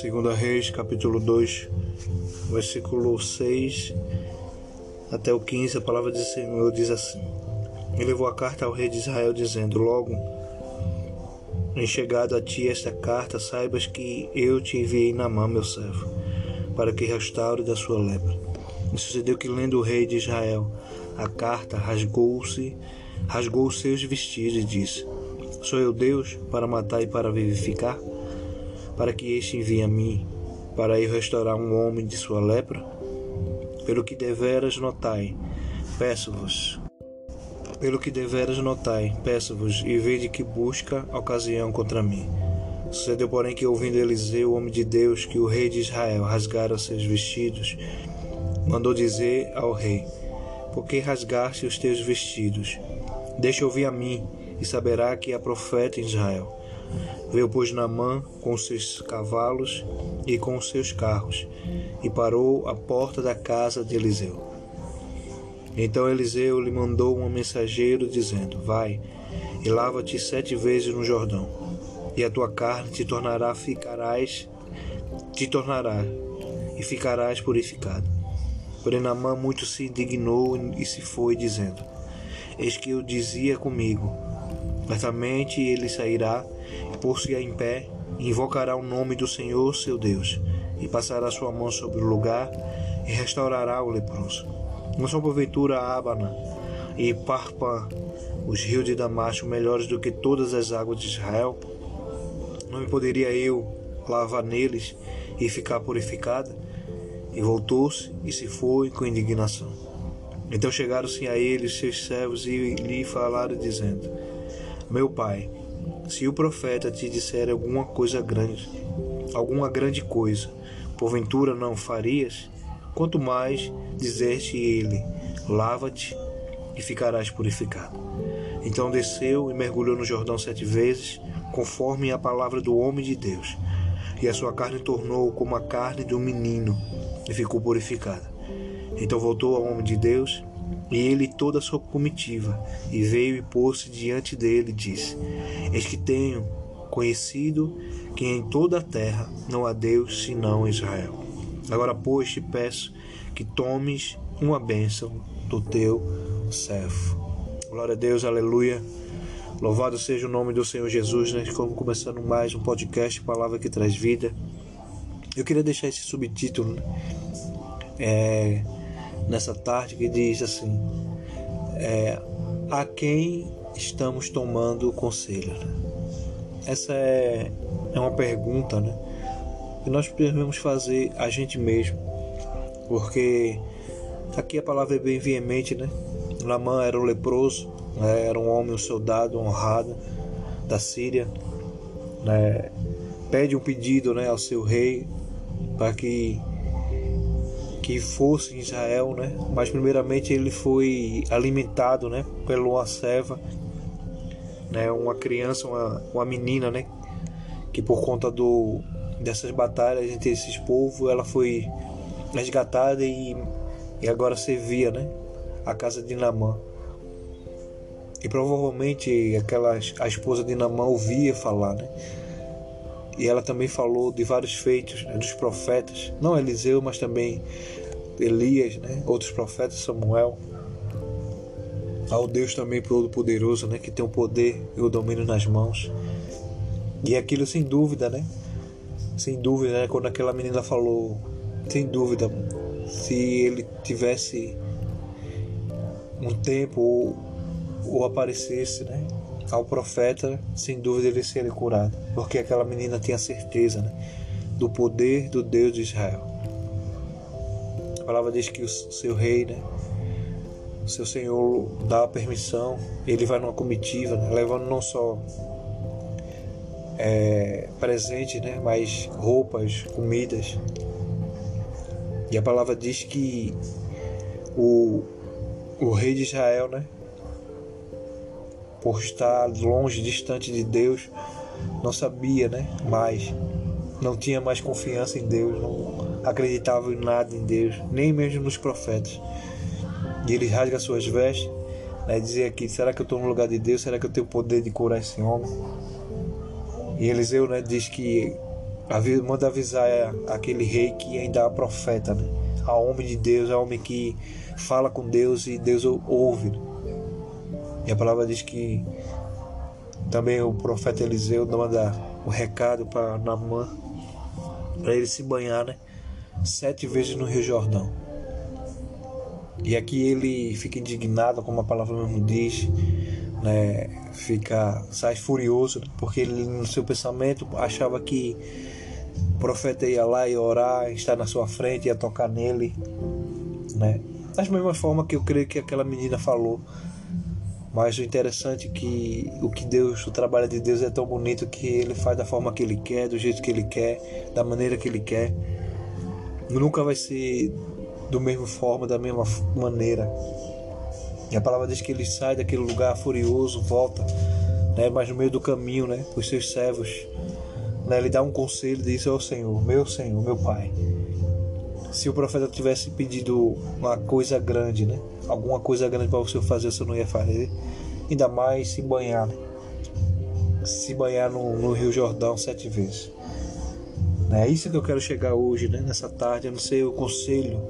Segunda Reis, capítulo 2, versículo 6 até o 15, a palavra do Senhor diz assim: E levou a carta ao rei de Israel, dizendo: Logo, em chegado a ti esta carta, saibas que eu te enviei na mão, meu servo, para que restaure da sua lepra. E sucedeu que, lendo o rei de Israel a carta, rasgou-se, rasgou os seus vestidos e disse: Sou eu Deus para matar e para vivificar? para que este envie a mim, para eu restaurar um homem de sua lepra? Pelo que deveras notai, peço-vos. Pelo que deveras notai, peço-vos, e vede que busca ocasião contra mim. Sucedeu, porém, que ouvindo Eliseu, o homem de Deus, que o rei de Israel rasgara seus vestidos, mandou dizer ao rei: Por que rasgaste os teus vestidos? Deixa ouvir a mim, e saberá que há profeta em Israel. Veio, pois, Naamã com seus cavalos e com seus carros, e parou à porta da casa de Eliseu. Então Eliseu lhe mandou um mensageiro, dizendo: Vai e lava-te sete vezes no Jordão, e a tua carne te tornará, ficarás, te tornará, e ficarás purificado. Porém, Naamã muito se indignou e se foi, dizendo: Eis que eu dizia comigo: Certamente ele sairá pôr-se em pé, invocará o nome do Senhor seu Deus, e passará sua mão sobre o lugar e restaurará o leproso. Não são porventura Abana e Parpa, os rios de Damasco, melhores do que todas as águas de Israel? Não me poderia eu lavar neles e ficar purificada? E voltou-se e se foi com indignação. Então chegaram-se a ele seus servos e lhe falaram, dizendo: Meu pai, se o profeta te disser alguma coisa grande, alguma grande coisa, porventura não farias? Quanto mais dizer-te ele: lava-te e ficarás purificado. Então desceu e mergulhou no Jordão sete vezes, conforme a palavra do homem de Deus. E a sua carne tornou como a carne de um menino, e ficou purificada. Então voltou ao homem de Deus e ele toda a sua comitiva, e veio e pôs-se diante dele, e disse: Eis que tenho conhecido que em toda a terra não há Deus senão Israel. Agora, pois, te peço que tomes uma bênção do teu servo. Glória a Deus, aleluia. Louvado seja o nome do Senhor Jesus, né? Como começando mais um podcast, palavra que traz vida. Eu queria deixar esse subtítulo, né? É nessa tarde que diz assim: é, a quem estamos tomando conselho? Essa é, é uma pergunta né, que nós devemos fazer a gente mesmo, porque aqui a palavra é bem veemente, né? Lamã era um leproso, né, era um homem, um soldado honrado da Síria, né, pede um pedido né, ao seu rei para que que fosse em Israel, né? Mas primeiramente ele foi alimentado, né? Pela uma serva, né? Uma criança, uma, uma menina, né? Que por conta do dessas batalhas entre esses povos, ela foi resgatada e, e agora servia, né? A casa de Namã. E provavelmente aquela a esposa de Namã ouvia falar, né? E ela também falou de vários feitos né, dos profetas, não Eliseu, mas também Elias, né? outros profetas, Samuel. Ao Deus também todo-poderoso, né? que tem o poder e o domínio nas mãos. E aquilo sem dúvida, né? Sem dúvida, né? quando aquela menina falou, sem dúvida, se ele tivesse um tempo ou, ou aparecesse, né? Ao profeta, sem dúvida ele seria curado, porque aquela menina tinha certeza né? do poder do Deus de Israel palavra diz que o seu rei, né? O seu senhor dá a permissão, ele vai numa comitiva, né? levando não só é, presentes, né? mas roupas, comidas. E a palavra diz que o, o rei de Israel, né? Por estar longe, distante de Deus, não sabia né? mais, não tinha mais confiança em Deus, não, acreditavam em nada em Deus, nem mesmo nos profetas. E ele rasga suas vestes, Né? Dizer aqui, será que eu estou no lugar de Deus? Será que eu tenho o poder de curar esse homem? E Eliseu né, diz que manda avisar aquele rei que ainda há profeta, né? Há homem de Deus, há homem que fala com Deus e Deus ouve. E a palavra diz que também o profeta Eliseu manda o recado para Namã, para ele se banhar, né? Sete vezes no Rio Jordão. E aqui ele fica indignado, como a palavra mesmo diz, né? Fica, sai furioso, porque ele no seu pensamento achava que o profeta ia lá e orar, estar na sua frente, ia tocar nele, né? Da mesma forma que eu creio que aquela menina falou. Mas o interessante é que o que Deus, o trabalho de Deus é tão bonito que ele faz da forma que ele quer, do jeito que ele quer, da maneira que ele quer. Nunca vai ser do mesmo forma, da mesma maneira. E a palavra diz que ele sai daquele lugar furioso, volta, né, mas no meio do caminho, né, os seus servos, né, ele dá um conselho, diz ao Senhor, meu Senhor, meu Pai. Se o profeta tivesse pedido uma coisa grande, né, alguma coisa grande para você fazer, você não ia fazer. Ainda mais se banhar, né? se banhar no, no Rio Jordão sete vezes. É isso que eu quero chegar hoje, né? nessa tarde. Eu não sei o conselho.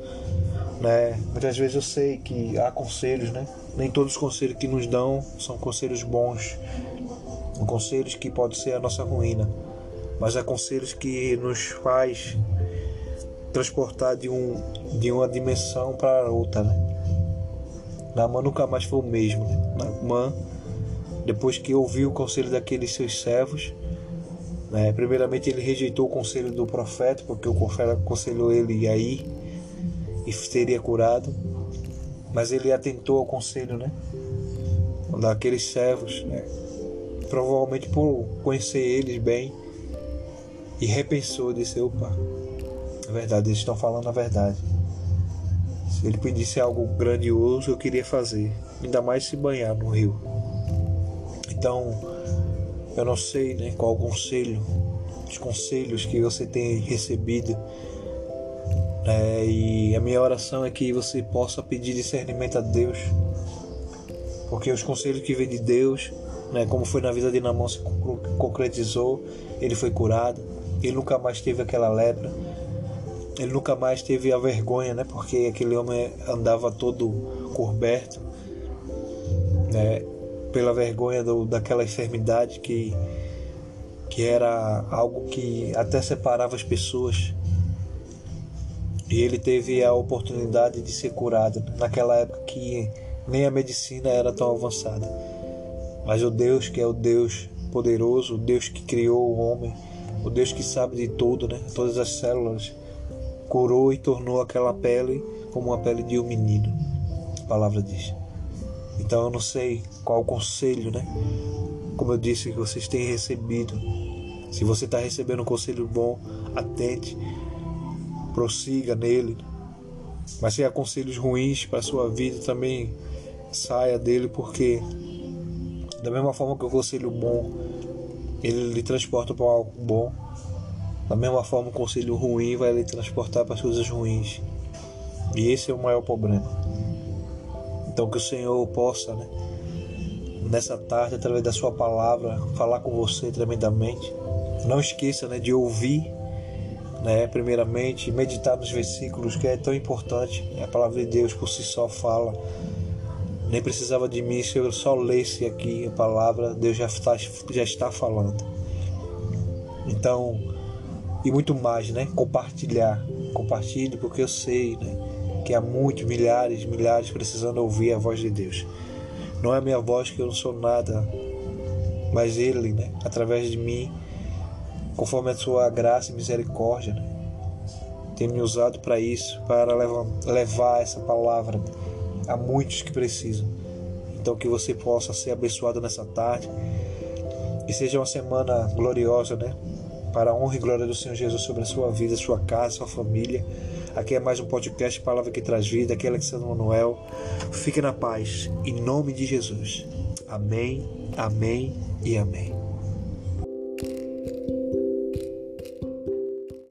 Né? Muitas vezes eu sei que há conselhos, né? Nem todos os conselhos que nos dão são conselhos bons. Conselhos que podem ser a nossa ruína. Mas há conselhos que nos faz transportar de, um, de uma dimensão para outra, né? Naamã nunca mais foi o mesmo. Né? Naamã, depois que ouviu o conselho daqueles seus servos, né? Primeiramente, ele rejeitou o conselho do profeta, porque o profeta aconselhou ele a ir e seria curado. Mas ele atentou ao conselho né? daqueles servos, né? provavelmente por conhecer eles bem, e repensou, disse: opa, verdade, eles estão falando a verdade. Se ele pedisse algo grandioso, eu queria fazer, ainda mais se banhar no rio. Então, eu não sei né, qual conselho, os conselhos que você tem recebido. É, e a minha oração é que você possa pedir discernimento a Deus, porque os conselhos que vêm de Deus, né, como foi na vida de Namão, se concretizou, ele foi curado, ele nunca mais teve aquela lepra, ele nunca mais teve a vergonha, né, porque aquele homem andava todo coberto, né, pela vergonha do, daquela enfermidade que, que era algo que até separava as pessoas. E ele teve a oportunidade de ser curado naquela época que nem a medicina era tão avançada. Mas o Deus que é o Deus poderoso, o Deus que criou o homem, o Deus que sabe de tudo, né? Todas as células, curou e tornou aquela pele como uma pele de um menino. A palavra diz. Então eu não sei qual o conselho, né? Como eu disse, que vocês têm recebido. Se você está recebendo um conselho bom, atente, prossiga nele. Mas se há conselhos ruins para a sua vida, também saia dele, porque da mesma forma que o conselho bom ele lhe transporta para algo bom, da mesma forma o conselho ruim vai lhe transportar para as coisas ruins. E esse é o maior problema. Então que o Senhor possa, né, nessa tarde, através da sua palavra, falar com você tremendamente. Não esqueça né, de ouvir, né, primeiramente, meditar nos versículos, que é tão importante. A palavra de Deus por si só fala. Nem precisava de mim, se eu só lesse aqui a palavra, Deus já está, já está falando. Então, e muito mais, né? Compartilhar. Compartilhe, porque eu sei, né? que há muitos, milhares, milhares precisando ouvir a voz de Deus. Não é a minha voz que eu não sou nada, mas Ele, né, através de mim, conforme a sua graça e misericórdia, né, tem me usado para isso, para levar, levar essa palavra a muitos que precisam. Então que você possa ser abençoado nessa tarde e seja uma semana gloriosa, né? Para a honra e glória do Senhor Jesus sobre a sua vida, sua casa, sua família. Aqui é mais um podcast Palavra que Traz Vida. Aqui é Alexandre Manuel. Fique na paz, em nome de Jesus. Amém, amém e amém.